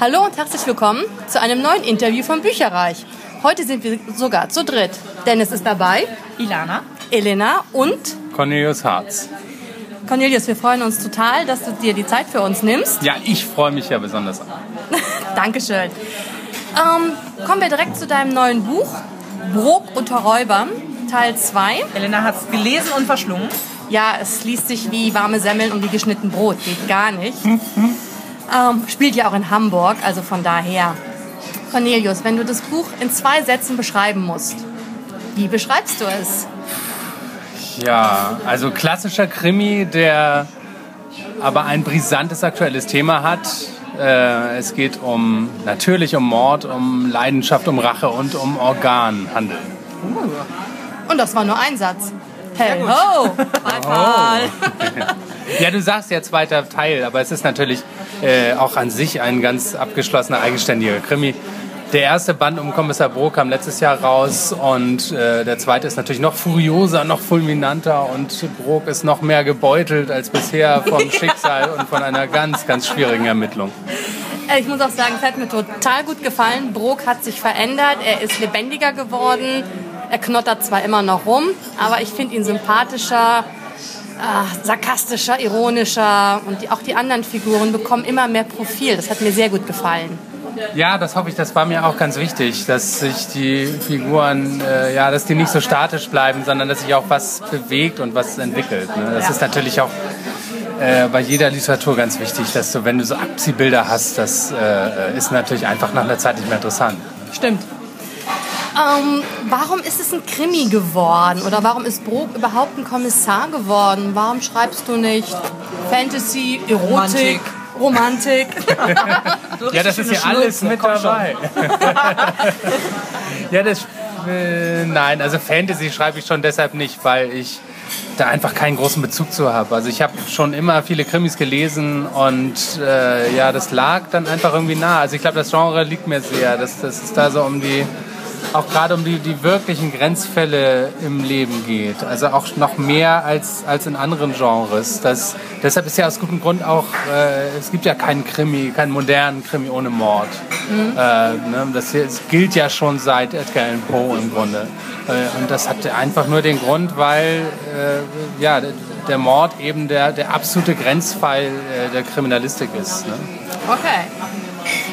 Hallo und herzlich willkommen zu einem neuen Interview vom Bücherreich. Heute sind wir sogar zu dritt. Dennis ist dabei, Ilana. Elena und Cornelius Harz. Cornelius. Wir freuen uns total, dass du dir die Zeit für uns nimmst. Ja, ich freue mich ja besonders. Dankeschön. Ähm, kommen wir direkt zu deinem neuen Buch, Brok unter Räubern, Teil 2. Elena hat es gelesen und verschlungen. Ja, es liest sich wie warme Semmeln und wie geschnitten Brot. Geht gar nicht. Ähm, spielt ja auch in Hamburg, also von daher. Cornelius, wenn du das Buch in zwei Sätzen beschreiben musst, wie beschreibst du es? Ja, also klassischer Krimi, der aber ein brisantes aktuelles Thema hat. Äh, es geht um natürlich um Mord, um Leidenschaft, um Rache und um Organhandel. Und das war nur ein Satz. Hey ho! Beifall! Ja, du sagst ja zweiter Teil, aber es ist natürlich äh, auch an sich ein ganz abgeschlossener, eigenständiger Krimi. Der erste Band um Kommissar Bro kam letztes Jahr raus und äh, der zweite ist natürlich noch furioser, noch fulminanter und Brok ist noch mehr gebeutelt als bisher vom Schicksal und von einer ganz, ganz schwierigen Ermittlung. Äh, Ich muss auch sagen, es hat mir total gut gefallen. Brok hat sich verändert, er ist lebendiger geworden. Er knottert zwar immer noch rum, aber ich finde ihn sympathischer, äh, sarkastischer, ironischer und die, auch die anderen Figuren bekommen immer mehr Profil. Das hat mir sehr gut gefallen. Ja, das hoffe ich, das war mir auch ganz wichtig, dass sich die Figuren, äh, ja, dass die nicht so statisch bleiben, sondern dass sich auch was bewegt und was entwickelt. Ne? Das ist natürlich auch äh, bei jeder Literatur ganz wichtig, dass du, wenn du so Abziehbilder hast, das äh, ist natürlich einfach nach einer Zeit nicht mehr interessant. Stimmt. Ähm, warum ist es ein Krimi geworden? Oder warum ist Brok überhaupt ein Kommissar geworden? Warum schreibst du nicht Fantasy, Erotik, Romantik? So Ja, das ist ja alles mit dabei. ja, das. Äh, nein, also Fantasy schreibe ich schon deshalb nicht, weil ich da einfach keinen großen Bezug zu habe. Also ich habe schon immer viele Krimis gelesen und äh, ja, das lag dann einfach irgendwie nah. Also ich glaube, das Genre liegt mir sehr. Das, das ist da so um die, auch gerade um die, die wirklichen Grenzfälle im Leben geht. Also auch noch mehr als, als in anderen Genres. Das, deshalb ist ja aus gutem Grund auch, äh, es gibt ja keinen Krimi, keinen modernen Krimi ohne Mord. Äh, ne, das hier, es gilt ja schon seit Edgar Allan Poe im Grunde. Äh, und das hat einfach nur den Grund, weil äh, ja, der- der Mord eben der, der absolute Grenzfall äh, der Kriminalistik ist. Ne? Okay.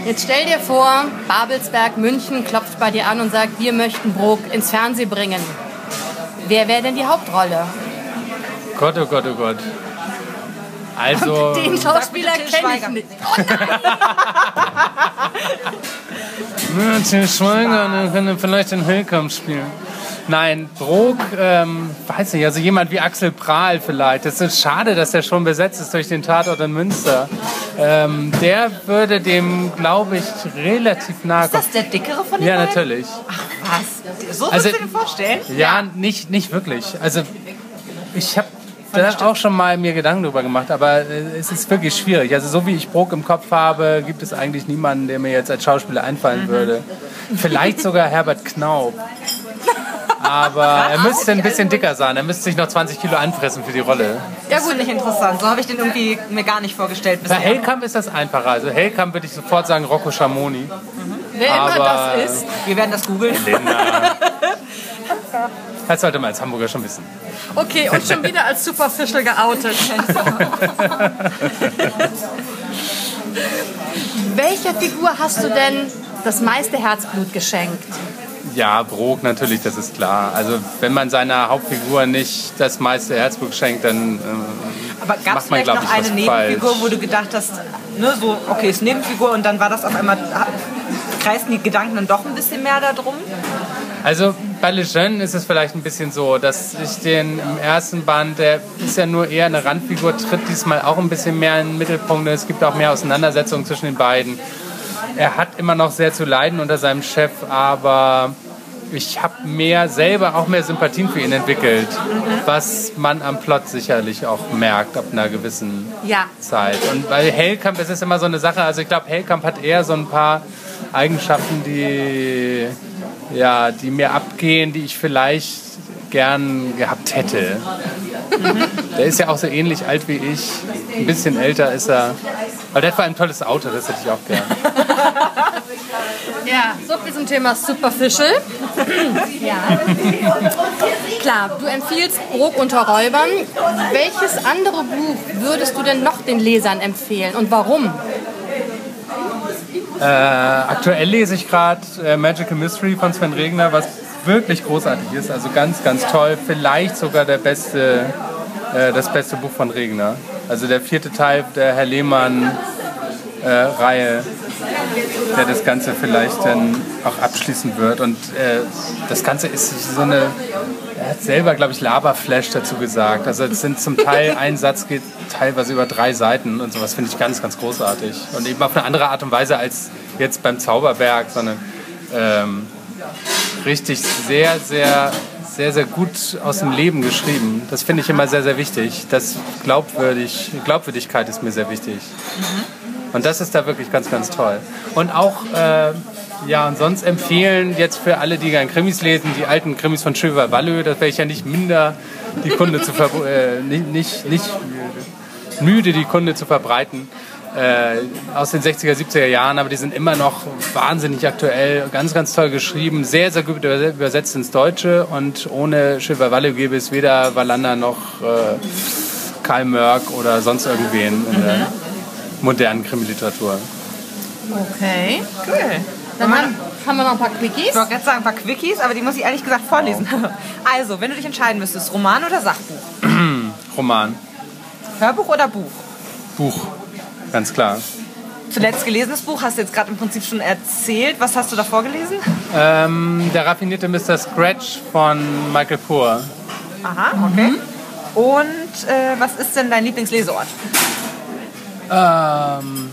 Jetzt stell dir vor, Babelsberg, München klopft bei dir an und sagt, wir möchten Brok ins Fernsehen bringen. Wer wäre denn die Hauptrolle? Gott, oh Gott, oh Gott. Also, Den Schauspieler kenne ich Schweiger. nicht. Ja, Til Schweiger, der könnte vielleicht den Hillkamp spielen. Nein, Brok, ähm, weiß nicht, also jemand wie Axel Prahl vielleicht. Es ist schade, dass der schon besetzt ist durch den Tatort in Münster. Ähm, der würde dem, glaube ich, relativ nahe Ist das der dickere von den Ja, beiden? natürlich. Was? So Also- würdest du dir vorstellen? Ja, nicht, nicht wirklich. Also ich habe da auch schon mal mir Gedanken drüber gemacht, aber äh, es ist wirklich schwierig. Also so wie ich Brok im Kopf habe, gibt es eigentlich niemanden, der mir jetzt als Schauspieler einfallen würde. Vielleicht sogar Herbert Knaub. Aber er müsste ein bisschen dicker sein. Er müsste sich noch 20 Kilo anfressen für die Rolle. Ja gut, nicht interessant. So habe ich den irgendwie mir gar nicht vorgestellt Bei bisher. Hellkamp ist das einfacher. Also Hellkamp würde ich sofort sagen Rocco Schamoni. Wer immer Aber- das ist. Wir werden das googeln. Das sollte man als Hamburger schon wissen. Okay, und schon wieder als Superficial geoutet. Welcher Figur hast du denn das meiste Herzblut geschenkt? Ja, Brok natürlich, das ist klar. Also wenn man seiner Hauptfigur nicht das meiste Herzblut schenkt, dann äh, Aber gab es vielleicht noch ich, eine Nebenfigur, falsch. wo du gedacht hast, ne, so, okay, ist Nebenfigur und dann war das auf einmal, kreisten die Gedanken dann doch ein bisschen mehr darum? Also bei Le Jeune ist es vielleicht ein bisschen so, dass ich den im ersten Band, der ist ja nur eher eine Randfigur, tritt diesmal auch ein bisschen mehr in den Mittelpunkt. Es gibt auch mehr Auseinandersetzungen zwischen den beiden. Er hat immer noch sehr zu leiden unter seinem Chef, aber ich habe mehr selber auch mehr Sympathien für ihn entwickelt, was man am Plot sicherlich auch merkt ab einer gewissen Ja. Zeit. Und bei Hellkamp ist es immer so eine Sache, also ich glaube, Hellkamp hat eher so ein paar Eigenschaften, die, ja, die mir abgehen, die ich vielleicht gern gehabt hätte. Der ist ja auch so ähnlich alt wie ich, ein bisschen älter ist er. Aber der hat vor allem ein tolles Auto, das hätte ich auch gern. Ja, so viel zum Thema Superficial. ja. Klar, du empfiehlst Brok unter Räubern. Welches andere Buch würdest du denn noch den Lesern empfehlen und warum? Äh, aktuell lese ich gerade äh, Magical Mystery von Sven Regner, was wirklich großartig ist. Also ganz, ganz toll. Vielleicht sogar der beste, äh, das beste Buch von Regner. Also der vierte Teil der Herr Lehmann-Reihe, äh, der das Ganze vielleicht dann auch abschließen wird. Und äh, das Ganze ist so eine, er hat selber, glaube ich, Laberflash dazu gesagt. Also es sind zum Teil, ein Satz geht teilweise über drei Seiten und sowas finde ich ganz, ganz großartig. Und eben auf eine andere Art und Weise als jetzt beim Zauberberg, sondern ähm, richtig sehr, sehr, sehr, sehr gut aus dem Leben geschrieben. Das finde ich immer sehr, sehr wichtig. Das glaubwürdig, Glaubwürdigkeit ist mir sehr wichtig. Und das ist da wirklich ganz, ganz toll. Und auch, äh, ja, und sonst empfehlen jetzt für alle, die gerne Krimis lesen, die alten Krimis von Chöver Wallö, das wäre ich ja nicht minder, die Kunde zu ver äh, nicht, nicht, nicht müde, die Kunde zu verbreiten äh, aus den 60er, 70er Jahren, aber die sind immer noch wahnsinnig aktuell, ganz, ganz toll geschrieben, sehr, sehr gut übersetzt ins Deutsche und ohne Schilver Walle gäbe es weder Wallander noch äh, Karl Mörk oder sonst irgendwen in der modernen Krimiliteratur. Okay, cool. Dann haben, haben wir noch ein paar Quickies. Ich wollte gerade sagen, ein paar Quickies, aber die muss ich ehrlich gesagt vorlesen. Also, wenn du dich entscheiden müsstest, Roman oder Sachbuch? Roman, Hörbuch oder Buch? Buch, ganz klar. Zuletzt gelesenes Buch hast du jetzt gerade im Prinzip schon erzählt. Was hast du davor gelesen? Ähm, der raffinierte Mr. Scratch von Michael Poor. Aha, okay. Und äh, was ist denn dein Lieblingsleseort? Ähm,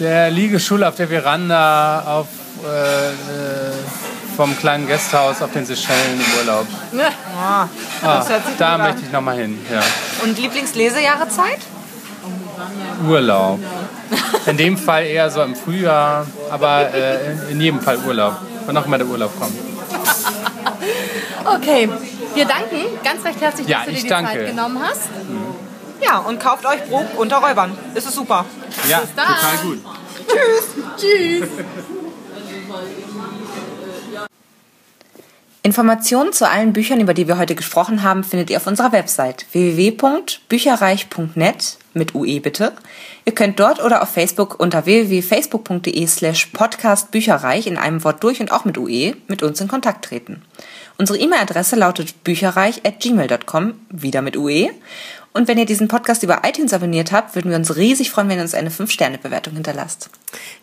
der Liegestuhl auf der Veranda auf, äh, äh, vom kleinen Gasthaus auf den Seychellen im Urlaub. Ah, Ah, da möchte ich nochmal hin. Ja. Und Lieblingslesejahrezeit? Urlaub. In dem Fall eher so im Frühjahr, aber äh, in, jedem Fall Urlaub. Wann auch immer der Urlaub kommt. Okay, wir danken ganz recht herzlich, Ja, dass du dir die danke. Zeit genommen hast. Ja, und kauft euch Brot unter Räubern. Ist es super. Ja, dann. total gut. Tschüss. Informationen zu allen Büchern, über die wir heute gesprochen haben, findet ihr auf unserer Website www.bücherreich.net mit UE bitte. Ihr könnt dort oder auf Facebook unter www.facebook.de slash podcastbücherreich in einem Wort durch und auch mit UE mit uns in Kontakt treten. Unsere E-Mail-Adresse lautet bücherreich at gmail.com, wieder mit UE. Und wenn ihr diesen Podcast über iTunes abonniert habt, würden wir uns riesig freuen, wenn ihr uns eine 5-Sterne-Bewertung hinterlasst.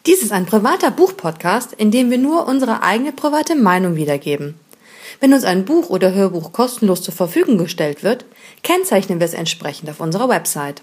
Dies ist ein privater Buchpodcast, in dem wir nur unsere eigene private Meinung wiedergeben. Wenn uns ein Buch oder Hörbuch kostenlos zur Verfügung gestellt wird, kennzeichnen wir es entsprechend auf unserer Website.